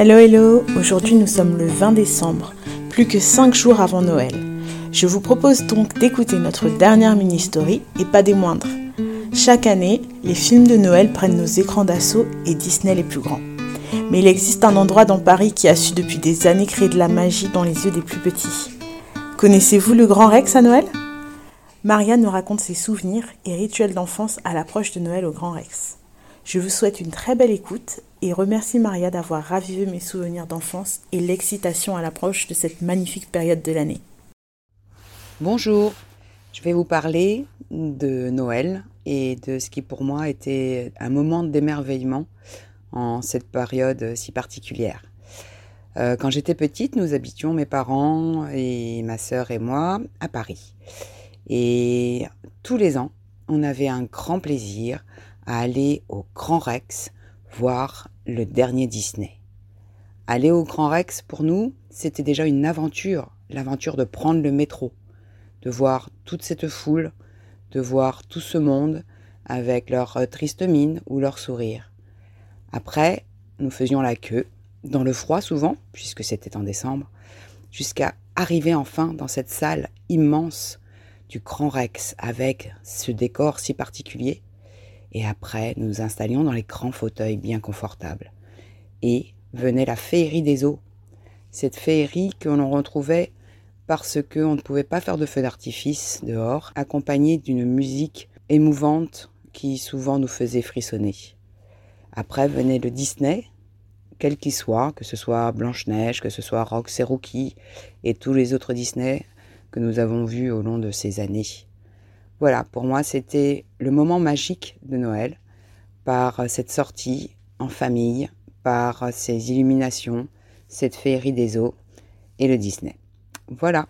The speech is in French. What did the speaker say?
Hello hello, aujourd'hui nous sommes le 20 décembre, plus que 5 jours avant Noël. Je vous propose donc d'écouter notre dernière mini-story et pas des moindres. Chaque année, les films de Noël prennent nos écrans d'assaut et Disney les plus grands. Mais il existe un endroit dans Paris qui a su depuis des années créer de la magie dans les yeux des plus petits. Connaissez-vous le Grand Rex à Noël? Maria nous raconte ses souvenirs et rituels d'enfance à l'approche de Noël au Grand Rex. Je vous souhaite une très belle écoute et remercie Maria d'avoir ravivé mes souvenirs d'enfance et l'excitation à l'approche de cette magnifique période de l'année. Bonjour, je vais vous parler de Noël et de ce qui pour moi était un moment d'émerveillement en cette période si particulière. Euh, quand j'étais petite, nous habitions mes parents et ma sœur et moi à Paris. Et tous les ans, on avait un grand plaisir à aller au Grand Rex voir le dernier Disney. Aller au Grand Rex, pour nous, c'était déjà une aventure, l'aventure de prendre le métro, de voir toute cette foule, de voir tout ce monde avec leur triste mine ou leur sourire. Après, nous faisions la queue, dans le froid souvent, puisque c'était en décembre, jusqu'à arriver enfin dans cette salle immense du Grand Rex avec ce décor si particulier et après, nous nous installions dans les grands fauteuils bien confortables. Et venait la féerie des eaux. Cette féerie que l'on retrouvait parce qu'on ne pouvait pas faire de feu d'artifice dehors, accompagnée d'une musique émouvante qui souvent nous faisait frissonner. Après venait le Disney, quel qu'il soit, que ce soit Blanche-Neige, que ce soit Rookie, et tous les autres Disney que nous avons vus au long de ces années. Voilà, pour moi, c'était le moment magique de Noël, par cette sortie en famille, par ces illuminations, cette féerie des eaux et le Disney. Voilà.